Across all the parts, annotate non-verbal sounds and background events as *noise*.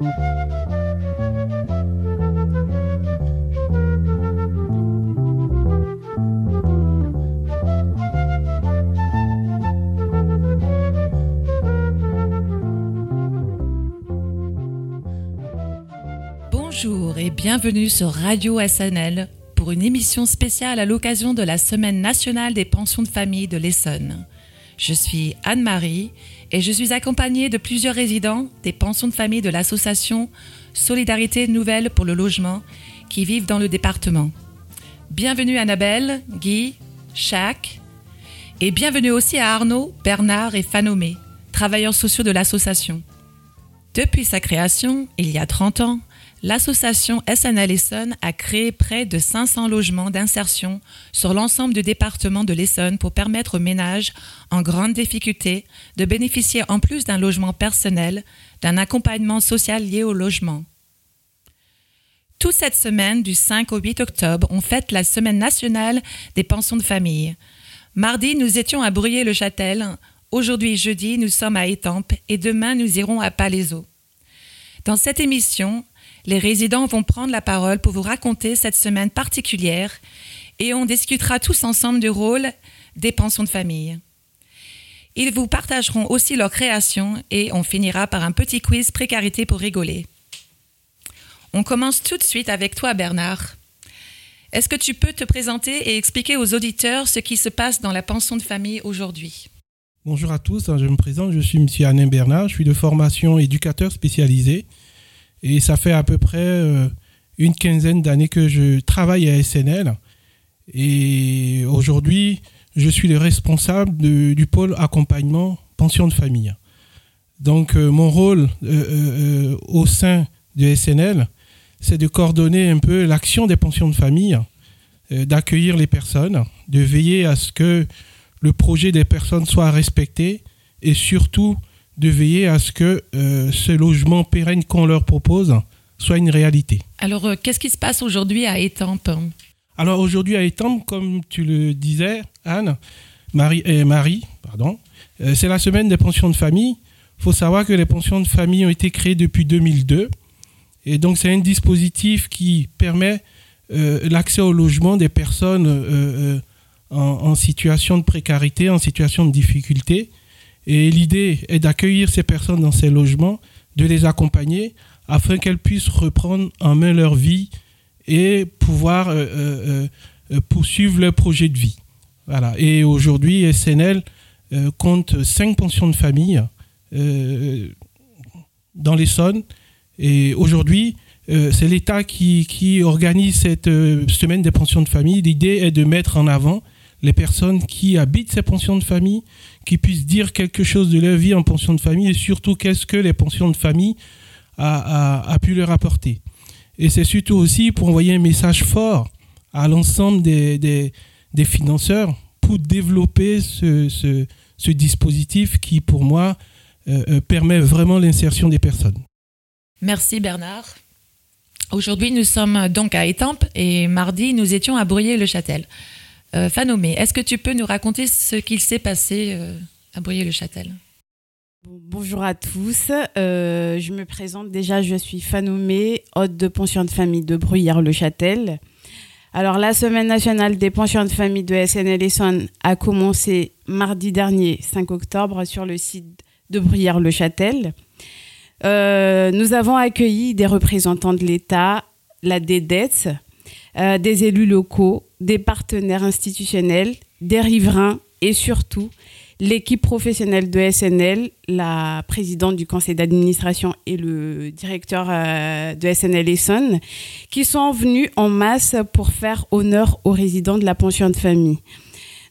Bonjour et bienvenue sur Radio SNL pour une émission spéciale à l'occasion de la Semaine nationale des pensions de famille de l'Essonne. Je suis Anne-Marie et je suis accompagnée de plusieurs résidents des pensions de famille de l'association Solidarité Nouvelle pour le logement qui vivent dans le département. Bienvenue Annabelle, Guy, Jacques et bienvenue aussi à Arnaud, Bernard et Fanomé, travailleurs sociaux de l'association. Depuis sa création, il y a 30 ans, L'association SNL Essonne a créé près de 500 logements d'insertion sur l'ensemble du département de l'Essonne pour permettre aux ménages en grande difficulté de bénéficier en plus d'un logement personnel, d'un accompagnement social lié au logement. Toute cette semaine, du 5 au 8 octobre, on fête la Semaine nationale des pensions de famille. Mardi, nous étions à Bruyers-le-Châtel. Aujourd'hui, jeudi, nous sommes à Étampes et demain, nous irons à Palaiseau. Dans cette émission, les résidents vont prendre la parole pour vous raconter cette semaine particulière et on discutera tous ensemble du rôle des pensions de famille. Ils vous partageront aussi leur création et on finira par un petit quiz précarité pour rigoler. On commence tout de suite avec toi, Bernard. Est-ce que tu peux te présenter et expliquer aux auditeurs ce qui se passe dans la pension de famille aujourd'hui? Bonjour à tous, je me présente, je suis M. Alain Bernard, je suis de formation éducateur spécialisé et ça fait à peu près euh, une quinzaine d'années que je travaille à SNL. Et aujourd'hui, je suis le responsable du pôle accompagnement pension de famille. Donc euh, mon rôle euh, au sein de SNL, c'est de coordonner un peu l'action des pensions de famille, d'accueillir les personnes, de veiller à ce que le projet des personnes soit respecté et surtout de veiller à ce que euh, ce logement pérenne qu'on leur propose soit une réalité. Alors, euh, qu'est-ce qui se passe aujourd'hui à Étampes? Alors, aujourd'hui à Étampes, comme tu le disais, Anne, Marie, et Marie pardon, euh, c'est la semaine des pensions de famille. Il faut savoir que les pensions de famille ont été créées depuis 2002. Et donc, c'est un dispositif qui permet l'accès au logement des personnes en, en, situation de précarité, en situation de difficulté. Et l'idée est d'accueillir ces personnes dans ces logements, de les accompagner afin qu'elles puissent reprendre en main leur vie et pouvoir euh, euh, euh, poursuivre leur projet de vie. Voilà. Et aujourd'hui, SNL compte cinq pensions de famille dans l'Essonne. Et aujourd'hui, c'est l'État qui, qui, organise cette semaine des pensions de famille. L'idée est de mettre en avant les personnes qui habitent ces pensions de famille, qui puissent dire quelque chose de leur vie en pension de famille et surtout qu'est-ce que les pensions de famille a, pu leur apporter. Et c'est surtout aussi pour envoyer un message fort à l'ensemble des, financeurs pour développer ce, dispositif qui, pour moi, euh, euh permet vraiment l'insertion des personnes. Merci Bernard. Aujourd'hui, nous sommes donc à Étampes et mardi, nous étions à Bruyers-le-Châtel. Euh, est-ce que tu peux nous raconter ce qu'il s'est passé euh, à Bruyers-le-Châtel Bonjour à tous. Euh, je me présente déjà, je suis Fanomé, hôte de pension de famille de Bruyères-le-Châtel. Alors, la semaine nationale des pensions de famille de SNL a commencé mardi dernier, 5 octobre, sur le site de Bruyères-le-Châtel. nous avons accueilli des représentants de l'État, la DEDETS, euh, des élus locaux, des partenaires institutionnels, des riverains et surtout l'équipe professionnelle de SNL, la présidente du conseil d'administration et le directeur euh, de SNL Essonne, qui sont venus en masse pour faire honneur aux résidents de la pension de famille.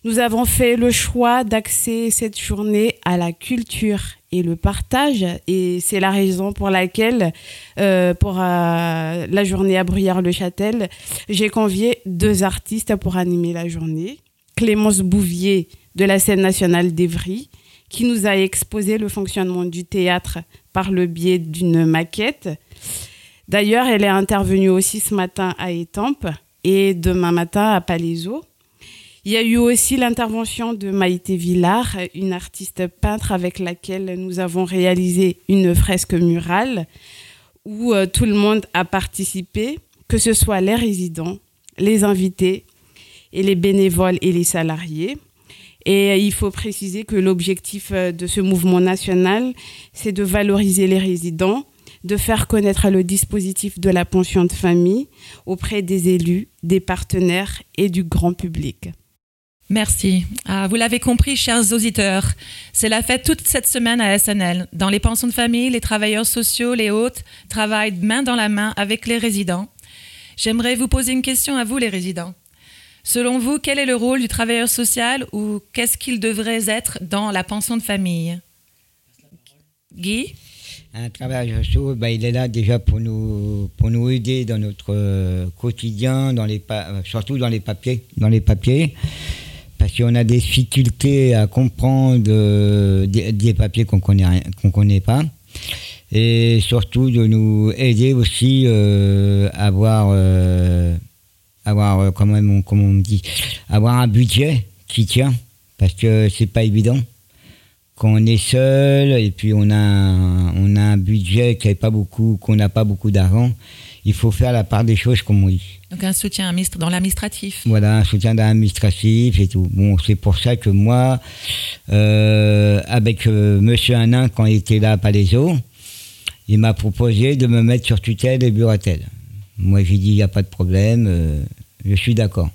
Nous avons fait le choix d'axer cette journée à la culture et le partage. Et c'est la raison pour laquelle, euh, pour euh, la journée à Bruyères-le-Châtel, j'ai convié deux artistes pour animer la journée. Clémence Bouvier de la scène nationale d'Evry, qui nous a exposé le fonctionnement du théâtre par le biais d'une maquette. D'ailleurs, elle est intervenue aussi ce matin à Étampes et demain matin à Palaiseau. Il y a eu aussi l'intervention de Maïté Villard, une artiste peintre avec laquelle nous avons réalisé une fresque murale où euh, tout le monde a participé, que ce soit les résidents, les invités et les bénévoles et les salariés. Et il faut préciser que l'objectif de ce mouvement national, c'est de valoriser les résidents, de faire connaître le dispositif de la pension de famille auprès des élus, des partenaires et du grand public. Merci. Ah, vous l'avez compris, chers auditeurs, c'est la fête toute cette semaine à SNL. Dans les pensions de famille, les travailleurs sociaux, les hôtes travaillent main dans la main avec les résidents. J'aimerais vous poser une question à vous, les résidents. Selon vous, quel est le rôle du travailleur social ou qu'est-ce qu'il devrait être dans la pension de famille? Guy? Un travailleur social, bah, il est là déjà pour nous, pour nous aider dans notre euh, quotidien, dans les euh, surtout dans les papiers, dans les papiers, parce qu'on a des difficultés à comprendre euh, des, papiers qu'on connaît qu'on connaît pas, et surtout de nous aider aussi à avoir, avoir comment on, comment on dit, avoir un budget qui tient, parce que c'est pas évident. Quand on est seul et puis on a on a un budget qui est pas beaucoup, qu'on n'a pas beaucoup d'argent, il faut faire la part des choses comme on dit. Donc un soutien dans l'administratif. Voilà, un soutien dans l'administratif et tout. Bon, c'est pour ça que moi, euh, avec euh, Monsieur Hanin, quand il était là à Palaiso, il m'a proposé de me mettre sur tutelle et bureautel. Moi, j'ai dit, il n'y a pas de problème, euh, je suis d'accord.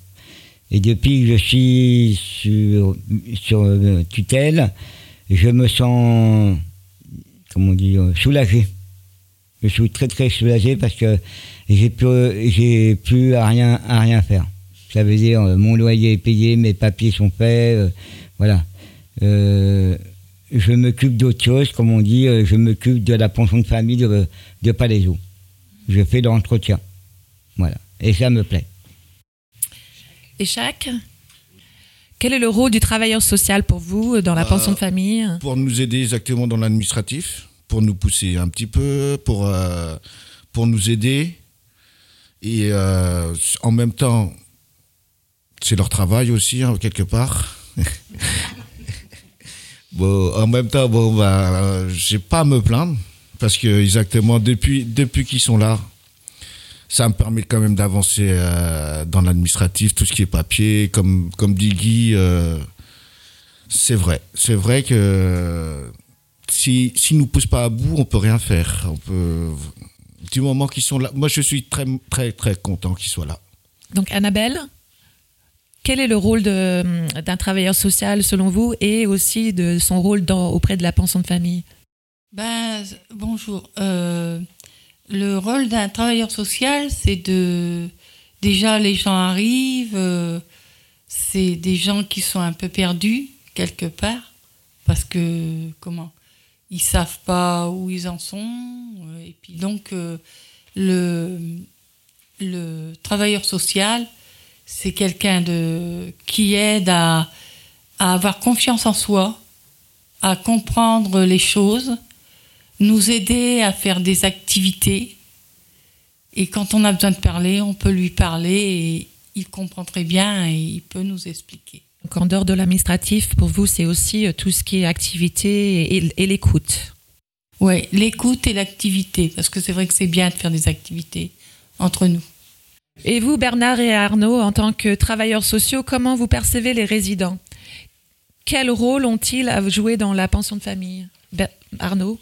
Et depuis que je suis sur, sur tutelle, je me sens, comment dire, soulagé. Je suis très très soulagé parce que j'ai plus, j'ai plus à rien, à rien faire. Ça veut dire euh, mon loyer est payé, mes papiers sont faits, euh, voilà. Euh, je m'occupe d'autre chose, comme on dit, je m'occupe de la pension de famille de, de Palaiso. Je fais de l'entretien. Voilà. Et ça me plaît. Et chaque quel est le rôle du travailleur social pour vous dans la euh, pension de famille? Pour nous aider exactement dans l'administratif, pour nous pousser un petit peu, pour, euh, pour nous aider. Et euh, en même temps, c'est leur travail aussi, hein, quelque part. *laughs* bon, en même temps, bon, bah, j'ai pas à me plaindre, parce que exactement, depuis, depuis qu'ils sont là, ça me permet quand même d'avancer euh, dans l'administratif, tout ce qui est papier, comme, comme dit Guy. Euh, c'est vrai. C'est vrai que si, si nous poussent pas à bout, on peut rien faire. On peut, du moment qu'ils sont là, moi je suis très, très, très content qu'ils soient là. Donc Annabelle, quel est le rôle d'un travailleur social selon vous et aussi de son rôle dans, auprès de la pension de famille? Ben, Bonjour. Euh, le rôle d'un travailleur social, c'est de... Déjà, les gens arrivent, euh, c'est des gens qui sont un peu perdus, quelque part, parce que, comment? Ils savent pas où ils en sont. Euh, et puis donc, euh, le, le travailleur social, c'est quelqu'un de qui aide à avoir confiance en soi, à comprendre les choses nous aider à faire des activités. Et quand on a besoin de parler, on peut lui parler et il comprend très bien et il peut nous expliquer. Donc en dehors de l'administratif, pour vous, c'est aussi euh, tout ce qui est activité et, l'écoute. Oui, l'écoute et l'activité, parce que c'est vrai que c'est bien de faire des activités entre nous. Et vous, Bernard et Arnaud, en tant que travailleurs sociaux, comment vous percevez les résidents? Quel rôle ont-ils à jouer dans la pension de famille? Arnaud?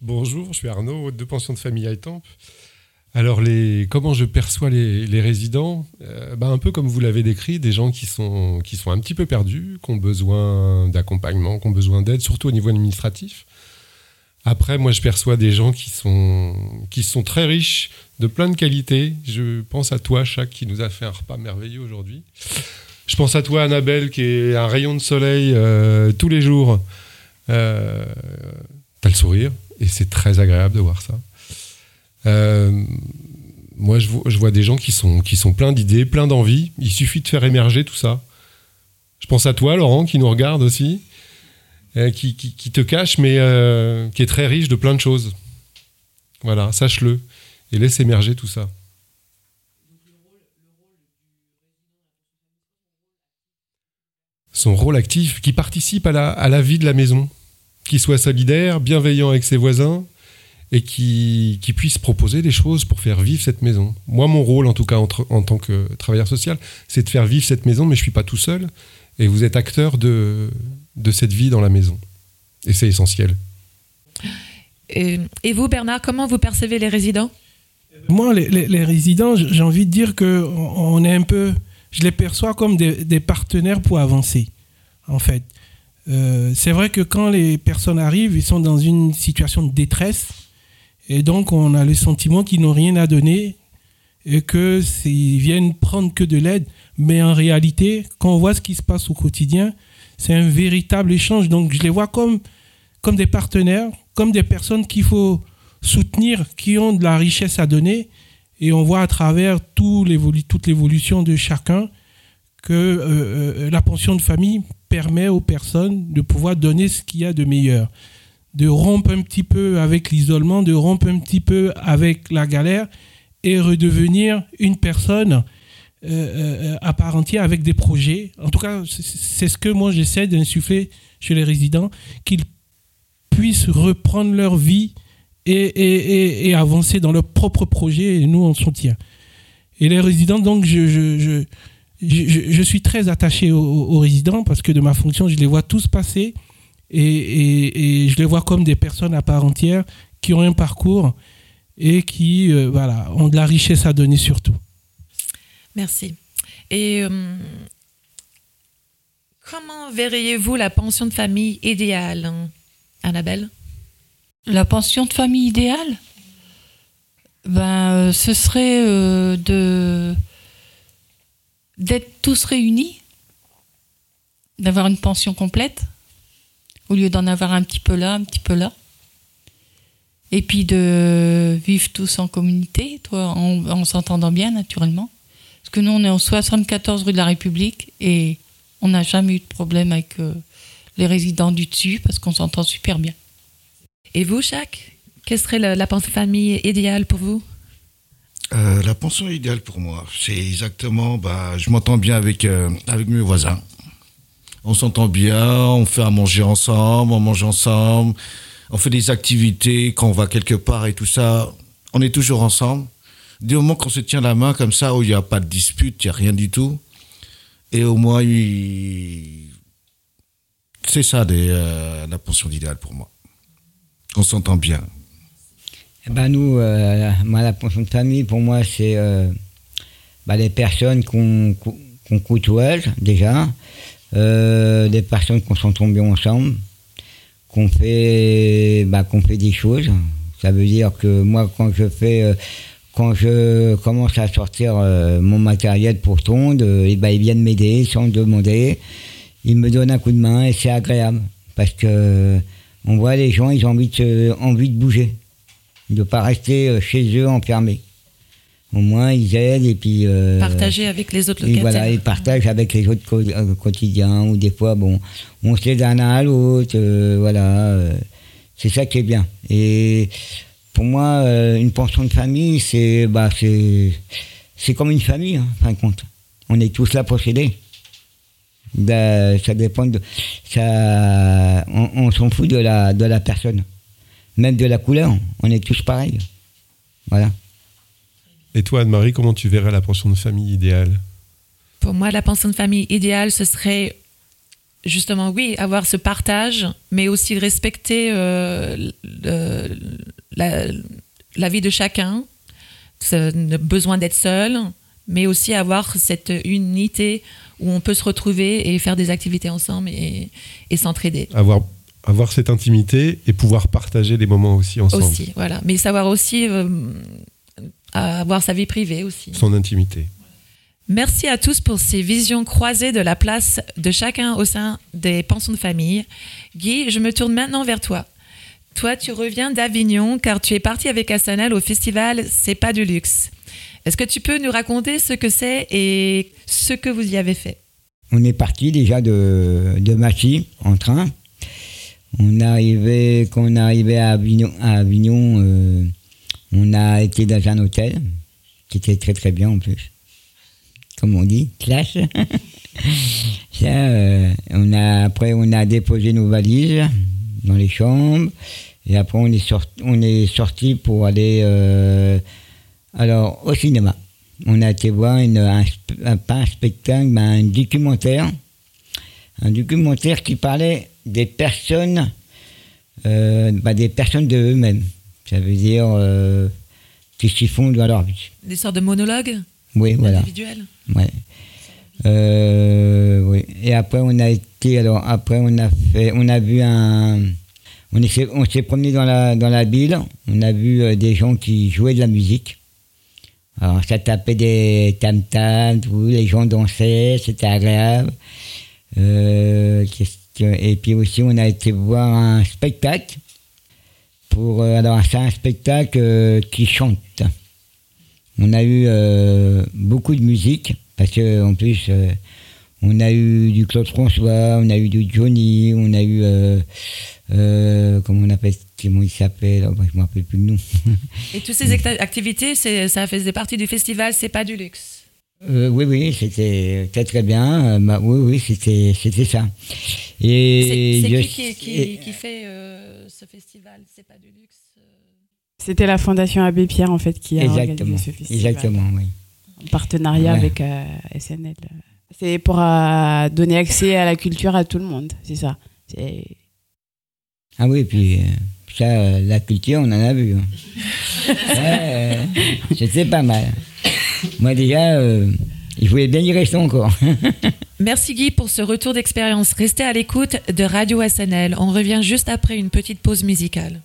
Bonjour, je suis Arnaud, hôte de pension de famille à Étampes. Alors, les, comment je perçois les, résidents euh, ben, Un peu comme vous l'avez décrit, des gens qui sont, qui sont un petit peu perdus, qui ont besoin d'accompagnement, qui ont besoin d'aide, surtout au niveau administratif. Après, moi, je perçois des gens qui sont, qui sont très riches, de plein de qualités. Je pense à toi, Chaque, qui nous a fait un repas merveilleux aujourd'hui. Je pense à toi, Annabelle, qui est un rayon de soleil euh, tous les jours. Euh, T'as le sourire, et c'est très agréable de voir ça. Euh, moi, je vois, des gens qui sont, qui sont pleins d'idées, pleins d'envie. Il suffit de faire émerger tout ça. Je pense à toi, Laurent, qui nous regarde aussi, euh, qui, te cache, mais euh, qui est très riche de plein de choses. Voilà, sache-le. Et laisse émerger tout ça. Son rôle actif, qui participe à la, à la vie de la maison qui soit solidaire, bienveillant avec ses voisins et qui, qui puisse proposer des choses pour faire vivre cette maison. Moi, mon rôle, en tout cas, en tant que travailleur social, c'est de faire vivre cette maison, mais je ne suis pas tout seul. Et vous êtes acteur de, de cette vie dans la maison. Et c'est essentiel. Et, vous, Bernard, comment vous percevez les résidents? Moi, les, résidents, j'ai envie de dire que on est un peu, je les perçois comme des, partenaires pour avancer, en fait. Euh, c'est vrai que quand les personnes arrivent, ils sont dans une situation de détresse, et donc on a le sentiment qu'ils n'ont rien à donner et que ils viennent prendre que de l'aide. Mais en réalité, quand on voit ce qui se passe au quotidien, c'est un véritable échange. Donc je les vois comme, comme des partenaires, comme des personnes qu'il faut soutenir, qui ont de la richesse à donner. Et on voit à travers tout toute l'évolution de chacun que euh, euh, la pension de famille permet aux personnes de pouvoir donner ce qu'il y a de meilleur. De rompre un petit peu avec l'isolement, de rompre un petit peu avec la galère et redevenir une personne euh, à part entière avec des projets. En tout cas, c'est ce que moi j'essaie d'insuffler chez les résidents, qu'ils puissent reprendre leur vie et, et, avancer dans leur propre projet et nous on soutient. Et les résidents, donc, je, je, je, je suis très attaché aux, résidents parce que de ma fonction, je les vois tous passer et, et, je les vois comme des personnes à part entière qui ont un parcours et qui euh, voilà, ont de la richesse à donner surtout. Merci. Et euh, comment verriez-vous la pension de famille idéale Annabelle? La pension de famille idéale? Ben, euh, Ce serait euh, de d'être tous réunis, d'avoir une pension complète, au lieu d'en avoir un petit peu là, un petit peu là. Et puis de vivre tous en communauté, toi, en, s'entendant bien naturellement. Parce que nous, on est en 74 rue de la République et on n'a jamais eu de problème avec euh, les résidents du dessus parce qu'on s'entend super bien. Et vous, Jacques Quelle serait la, pension famille idéale pour vous? Euh, La pension idéale pour moi, c'est exactement, bah, je m'entends bien avec, euh, avec mes voisins. On s'entend bien, on fait à manger ensemble, on mange ensemble, on fait des activités quand on va quelque part et tout ça. On est toujours ensemble. Du moment qu'on se tient la main comme ça, où il n'y a pas de dispute, il n'y a rien du tout. Et au moins, c'est ça euh, la pension idéale pour moi. On s'entend bien. Eh ben nous, euh, la pension de famille, pour moi, c'est euh, bah, les personnes qu'on déjà, des personnes qu'on s'entend bien ensemble, qu'on fait, bah, qu'on fait des choses. Ça veut dire que moi, quand je fais, quand je commence à sortir mon matériel pour tondre, eh ben, ils viennent m'aider sans demander il me donne un coup de main et c'est agréable parce que on voit les gens, ils ont envie de, envie de bouger, de pas rester euh, chez eux enfermés. Au moins, ils aident et puis. Euh, Partager avec les autres locataires. voilà, ils partagent avec les autres euh, quotidiens ou des fois, bon, on se d'un à l'autre, voilà. c'est ça qui est bien. Et pour moi, une pension de famille, c'est bah, c'est comme une famille, hein, fin de compte. On est tous là pour s'aider. Ben, ça dépend de. Ça, on, s'en fout de la, de la personne. Même de la couleur. On est tous pareils. Voilà. Et toi, Anne-Marie, comment tu verrais la pension de famille idéale Pour moi, la pension de famille idéale, ce serait justement, oui, avoir ce partage, mais aussi respecter euh, la, la, vie de chacun, le besoin d'être seul, mais aussi avoir cette unité où on peut se retrouver et faire des activités ensemble et, s'entraider. Avoir, avoir cette intimité et pouvoir partager des moments aussi ensemble. Aussi, voilà. Mais savoir aussi euh, avoir sa vie privée aussi. Son intimité. Merci à tous pour ces visions croisées de la place de chacun au sein des pensions de famille. Guy, je me tourne maintenant vers toi. Toi, tu reviens d'Avignon car tu es parti avec Assanel au festival C'est pas du luxe. Est-ce que tu peux nous raconter ce que c'est et ce que vous y avez fait? On est parti déjà de, de en train. On arrivait, quand on est arrivé à Avignon, à Avignon euh, on a été dans un hôtel qui était très très bien en plus. Comme on dit, clash. *laughs* Ça, euh, on a, après, on a déposé nos valises dans les chambres. Et après, on est, sorti, on est sorti pour aller euh, alors, au cinéma. On a été voir une, un, sp- un- pas un spectacle, mais un documentaire. Un documentaire qui parlait des personnes, euh, bah, des personnes de eux-mêmes. Ça veut dire euh, qu'est-ce qu'ils font dans leur vie. Des sortes de monologues Oui, voilà. individuels Ouais. Euh, oui. Et après, on a été, alors, après, on a fait, on a vu un, on s'est, on s'est promené dans la, dans la ville, on a vu euh, des gens qui jouaient de la musique. Alors, ça tapait des tam-tams, les gens dansaient, c'était agréable. Euh, et puis aussi, on a été voir un spectacle. Pour, euh, alors, c'est un spectacle euh, qui chante. On a eu euh, beaucoup de musique, parce qu'en plus, euh, on a eu du Claude François, on a eu du Johnny, on a eu. euh, euh, comment on appelle Comment il s'appelle bah, Je ne me rappelle plus le nom. Et toutes ces acti- activités, ça faisait partie du festival C'est pas du luxe. Euh, oui, oui, c'était très très bien. Bah, oui, oui, c'était c'était ça. Et C'est qui qui, qui- et- qui fait euh, ce festival? C'est pas du luxe euh? C'était la Fondation Abbé Pierre en fait qui a Exactement, organisé ce festival. exactement, oui. En partenariat Ouais. avec euh, SNL. C'est pour euh, donner accès à la culture à tout le monde, c'est ça. Ah oui, puis euh, ça, euh, la culture, on en a vu. hein. *laughs* Ouais, euh, C'était pas mal. Moi déjà, euh, je voulais bien y rester encore. *laughs* Merci Guy pour ce retour d'expérience. Restez à l'écoute de Radio SNL. On revient juste après une petite pause musicale.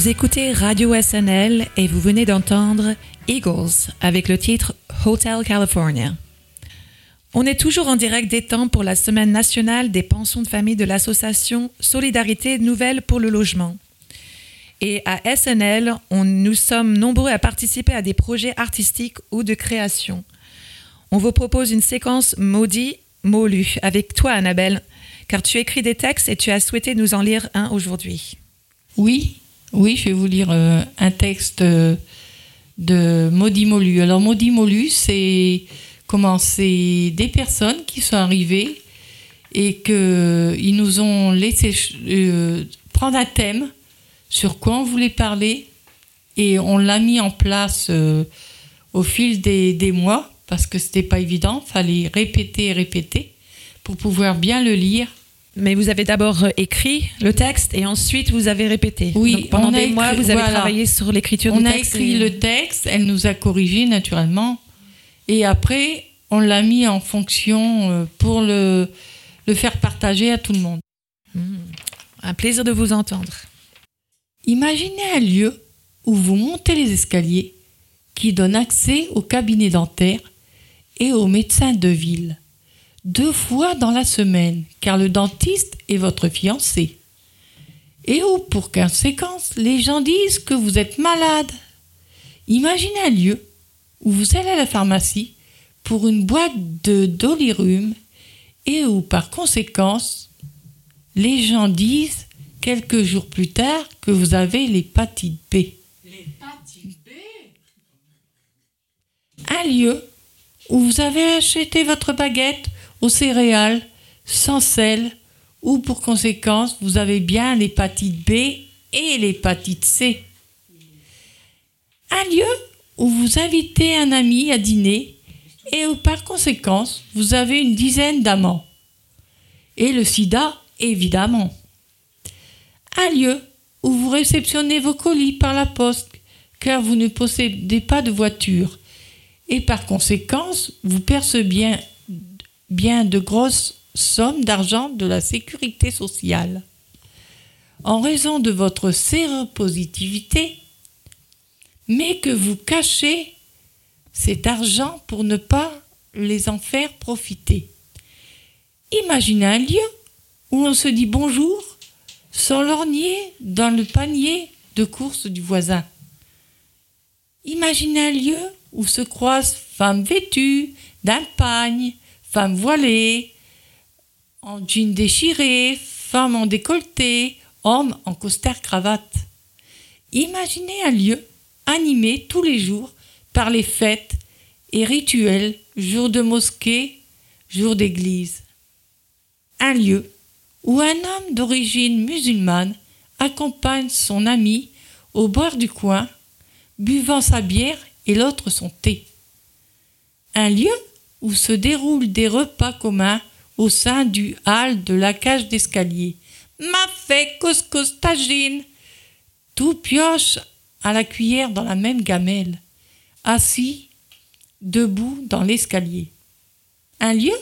Vous écoutez Radio SNL et vous venez d'entendre Eagles avec le titre Hotel California. On est toujours en direct des temps pour la semaine nationale des pensions de famille de l'association Solidarité Nouvelle pour le logement. Et à SNL, nous sommes nombreux à participer à des projets artistiques ou de création. On vous propose une séquence maudit, mot lu avec toi, Annabelle, car tu écris des textes et tu as souhaité nous en lire un aujourd'hui. Oui, oui, je vais vous lire euh, un texte euh, de Maudit Molu. Alors, Maudit Molu, c'est comment? C'est des personnes qui sont arrivées et qu'ils nous ont laissé euh, prendre un thème sur quoi on voulait parler et on l'a mis en place euh, au fil des, mois parce que c'était pas évident, fallait répéter et répéter pour pouvoir bien le lire. Mais vous avez d'abord euh, écrit le texte et ensuite vous avez répété. Oui, Donc, pendant on a des mois, écrit- vous avez voilà. travaillé sur l'écriture On du a texte. écrit et- le texte, elle nous a corrigé naturellement. Et après, on l'a mis en fonction euh, pour le, le faire partager à tout le monde. Hmm. Un plaisir de vous entendre. Imaginez un lieu où vous montez les escaliers qui donnent accès au cabinet dentaire et au médecin de ville. Deux fois dans la semaine, car le dentiste est votre fiancé. Et où, pour conséquence, les gens disent que vous êtes malade. Imaginez un lieu où vous allez à la pharmacie pour une boîte de dolirum et où, par conséquence, les gens disent quelques jours plus tard que vous avez l'hépatite B? Un lieu où vous avez acheté votre baguette aux céréales sans sel, ou pour conséquence vous avez bien l'hépatite B et l'hépatite C. Un lieu où vous invitez un ami à dîner et où par conséquence vous avez une dizaine d'amants. Et le sida, évidemment. Un lieu où vous réceptionnez vos colis par la poste car vous ne possédez pas de voiture et par conséquence vous percevez bien, bien de grosses somme d'argent de la sécurité sociale. En raison de votre séropositivité, mais que vous cachez cet argent pour ne pas les en faire profiter. Imaginez un lieu où on se dit bonjour sans lorgner dans le panier de courses du voisin. Imaginez un lieu où se croisent femmes vêtues d'un pagne, femmes voilées, en jean déchiré, femmes en décolleté, hommes en costard cravate. Imaginez un lieu animé tous les jours par les fêtes et rituels, jours de mosquée, jours d'église. Un lieu où un homme d'origine musulmane accompagne son ami au bord du coin, buvant sa bière et l'autre son thé. Un lieu où se déroulent des repas communs au sein du hall de la cage d'escalier. Ma fait couscous tagine. Tout pioche à la cuillère dans la même gamelle, assis, debout dans l'escalier. Un lieu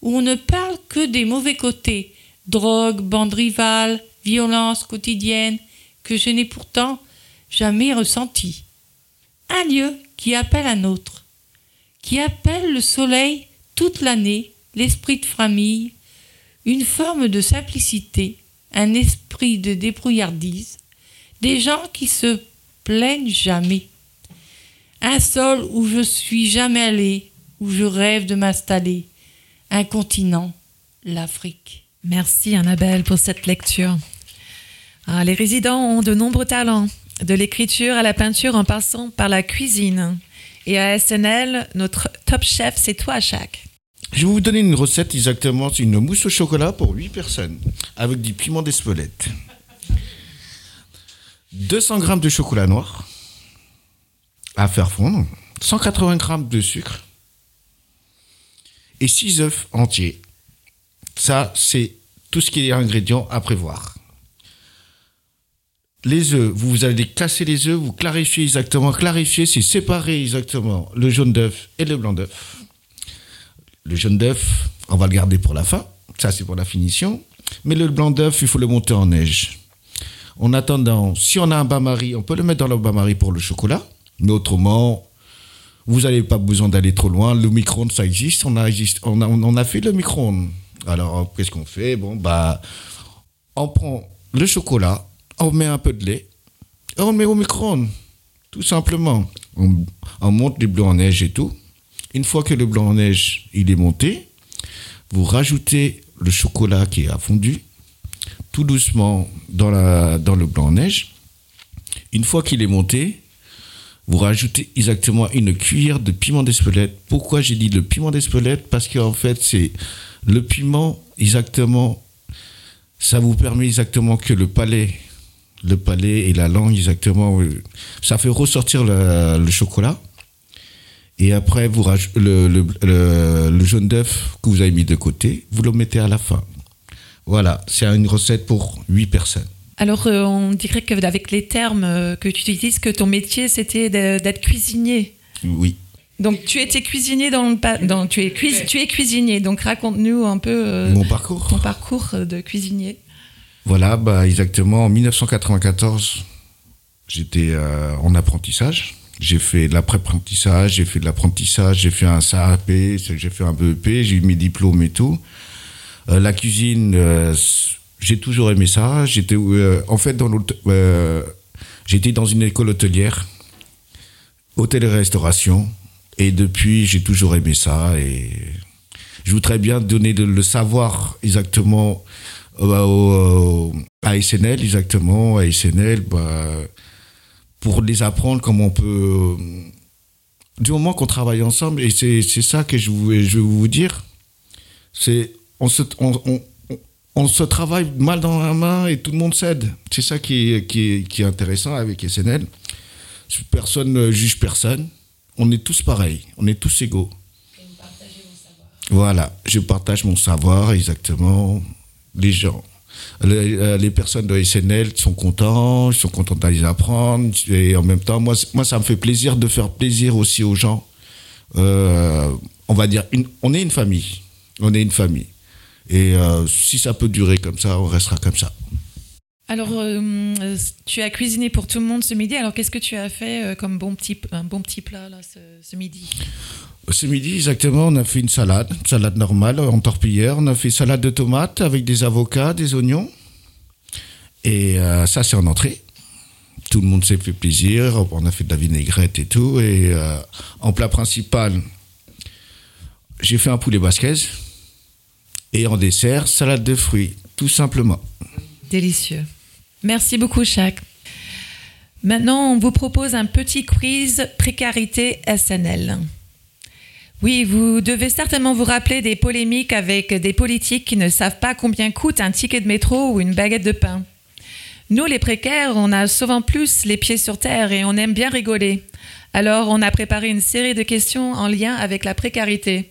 où on ne parle que des mauvais côtés, drogue, bande rivale, violence quotidienne, que je n'ai pourtant jamais ressenti. Un lieu qui appelle un autre, qui appelle le soleil toute l'année, l'esprit de famille, une forme de simplicité, un esprit de débrouillardise, des gens qui se plaignent jamais. Un sol où je suis jamais allé, où je rêve de m'installer. Un continent, l'Afrique. Merci Annabelle pour cette lecture. Ah, les résidents ont de nombreux talents, de l'écriture à la peinture en passant par la cuisine. Et à SNL, notre top chef, c'est toi, Jacques. Je vais vous donner une recette exactement, une mousse au chocolat pour 8 personnes, avec du piment d'Espelette. 200 g de chocolat noir à faire fondre, 180 g de sucre et 6 œufs entiers. Ça, c'est tout ce qui est ingrédients à prévoir. Les œufs, vous allez casser les œufs, vous clarifiez exactement. Clarifier, c'est séparer exactement le jaune d'œuf et le blanc d'œuf. Le jaune d'œuf, on va le garder pour la fin. Ça, c'est pour la finition. Mais le blanc d'œuf, il faut le monter en neige. En attendant, si on a un bain-marie, on peut le mettre dans le bain-marie pour le chocolat. Mais autrement, vous n'avez pas besoin d'aller trop loin. Le micro-ondes, ça existe. On a, fait le micro-ondes. Alors, qu'est-ce qu'on fait? Bon, bah, on prend le chocolat, on met un peu de lait et on le met au micro-ondes. Tout simplement. On, on monte les blancs en neige et tout. Une fois que le blanc en neige, est monté, vous rajoutez le chocolat qui a fondu tout doucement dans, dans le blanc en neige. Une fois qu'il est monté, vous rajoutez exactement une cuillère de piment d'Espelette. Pourquoi j'ai dit le piment d'Espelette? Parce qu'en fait, c'est le piment exactement. Ça vous permet exactement que le palais, le palais et la langue exactement, ça fait ressortir le, le chocolat. Et après, vous le, le, le- le jaune d'œuf que vous avez mis de côté, vous le mettez à la fin. Voilà, c'est une recette pour 8 personnes. Alors, euh, on dirait que avec les termes euh, que tu utilises, que ton métier, c'était d'être cuisinier. Oui. Donc, tu étais cuisinier dans le... dans- tu, es cuis- tu es cuisinier, donc raconte-nous un peu euh, Mon parcours. ton parcours de cuisinier. Voilà, bah, exactement. En 1994, j'étais euh, en apprentissage. J'ai fait de l'après-apprentissage, j'ai fait de l'apprentissage, j'ai fait un CAP, j'ai fait un BEP, j'ai eu mes diplômes et tout. Euh, la cuisine, euh, j'ai toujours aimé ça. J'étais, en fait, dans j'étais dans une école hôtelière, hôtel et restauration, et depuis, j'ai toujours aimé ça. Et je voudrais bien donner le, le savoir exactement euh, au- à SNL, exactement, à SNL, bah, pour les apprendre comment on peut. Du moment qu'on travaille ensemble, et c'est ça que je, voulais- je veux vous dire, c'est on se, on, on- on- se travaille mal dans la main et tout le monde cède. C'est ça qui est, qui, est, qui est intéressant avec SNL. Personne ne juge personne. On est tous pareils, on est tous égaux. Voilà, je partage mon savoir exactement. Les gens, les, euh, personnes de SNL sont contents, ils sont contents d'aller apprendre. Et en même temps, moi, moi, ça me fait plaisir de faire plaisir aussi aux gens. Euh, on va dire, on est une famille. On est une famille. Et euh, si ça peut durer comme ça, on restera comme ça. Alors, euh, tu as cuisiné pour tout le monde ce midi. Alors, qu'est-ce que tu as fait euh, comme bon petit, un bon petit plat là, ce, ce midi? Ce midi, exactement, on a fait une salade, une salade normale en torpillière. On a fait salade de tomates avec des avocats, des oignons. Et euh, ça, c'est en entrée. Tout le monde s'est fait plaisir. On a fait de la vinaigrette et tout. Et euh, en plat principal, j'ai fait un poulet basquez. Et en dessert, salade de fruits, tout simplement. Délicieux. Merci beaucoup, Jacques. Maintenant, on vous propose un petit quiz précarité SNL. Oui, vous devez certainement vous rappeler des polémiques avec des politiques qui ne savent pas combien coûte un ticket de métro ou une baguette de pain. Nous, les précaires, on a souvent plus les pieds sur terre et on aime bien rigoler. Alors, on a préparé une série de questions en lien avec la précarité.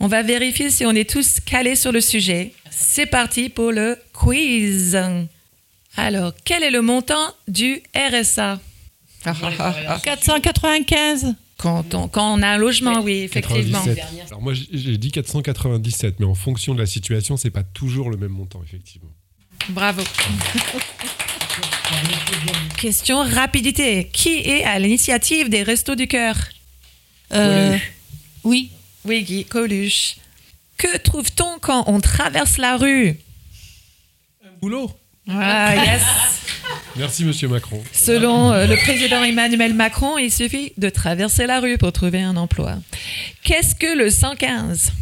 On va vérifier si on est tous calés sur le sujet. C'est parti pour le quiz. Alors, quel est le montant du RSA 495. quand on, quand on a un logement, oui, effectivement. 97. Alors moi j'ai- dit 497, mais en fonction de la situation, c'est pas toujours le même montant, effectivement. Bravo. Question rapidité. Qui est à l'initiative des Restos du Cœur? Euh, oui. Oui, Guy Coluche. Que trouve-t-on quand on traverse la rue? Boulot. Ah, yes. Merci Monsieur Macron. Selon euh, le président Emmanuel Macron, il suffit de traverser la rue pour trouver un emploi. Qu'est-ce que le 115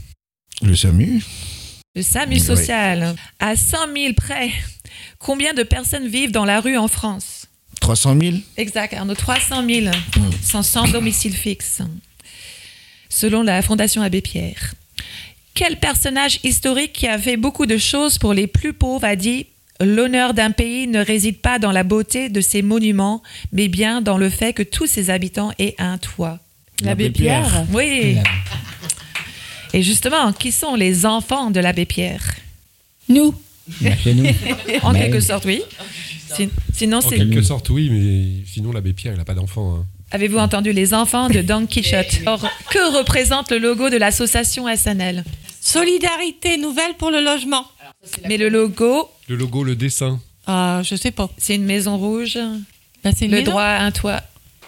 Le SAMU Le SAMU Oui. social. À 100 000 près, combien de personnes vivent dans la rue en France? 300 000 Exact, Arnaud, 300 000 sont sans domicile fixe, selon la Fondation Abbé Pierre. Quel personnage historique qui a fait beaucoup de choses pour les plus pauvres a dit L'honneur d'un pays ne réside pas dans la beauté de ses monuments, mais bien dans le fait que tous ses habitants aient un toit. L'abbé Pierre. Oui. Et justement, qui sont les enfants de l'abbé Pierre? Nous. Nous. *laughs* En Mais- quelque sorte, oui. Sin- Sinon, En quelque sorte, oui, mais sinon l'abbé Pierre, il n'a pas d'enfant. hein. Avez-vous entendu les enfants de Don Quichotte? Or, que représente le logo de l'association SNL Solidarité nouvelle pour le logement. Mais le logo, Le logo, le dessin. Ah, je sais pas. c'est une maison rouge, Bah, le maison. droit à un toit,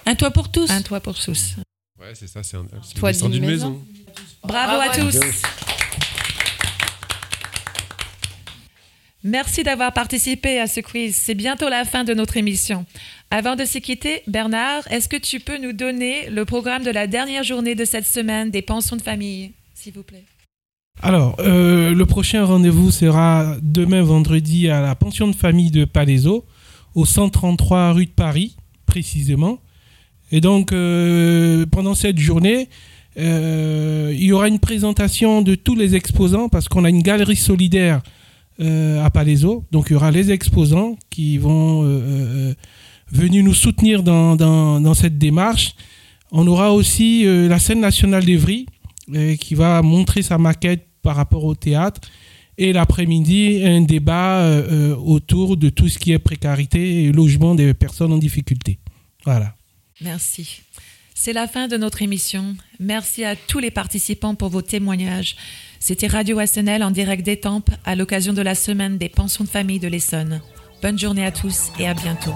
Un toit pour tous. un toit pour tous. Ouais, c'est ça, c'est un, Toit dessin d'une maison. Bravo à tous. Merci d'avoir participé à ce quiz. C'est bientôt la fin de notre émission. Avant de se quitter, Bernard, est-ce que tu peux nous donner le programme de la dernière journée de cette semaine des pensions de famille, s'il vous plaît? Alors, euh, le prochain rendez-vous sera demain vendredi à la pension de famille de Palaiso, au 133 rue de Paris, précisément. Et donc, euh, pendant cette journée, euh, il y aura une présentation de tous les exposants, parce qu'on a une galerie solidaire à Palaiso. Donc, il y aura les exposants qui vont venir nous soutenir dans, cette démarche. On aura aussi la scène nationale d'Evry, qui va montrer sa maquette par rapport au théâtre. Et l'après-midi, un débat euh, euh, autour de tout ce qui est précarité et logement des personnes en difficulté. Voilà. Merci. C'est la fin de notre émission. Merci à tous les participants pour vos témoignages. C'était Radio SNL en direct d'Étampes à l'occasion de la semaine des pensions de famille de l'Essonne. Bonne journée à tous et à bientôt.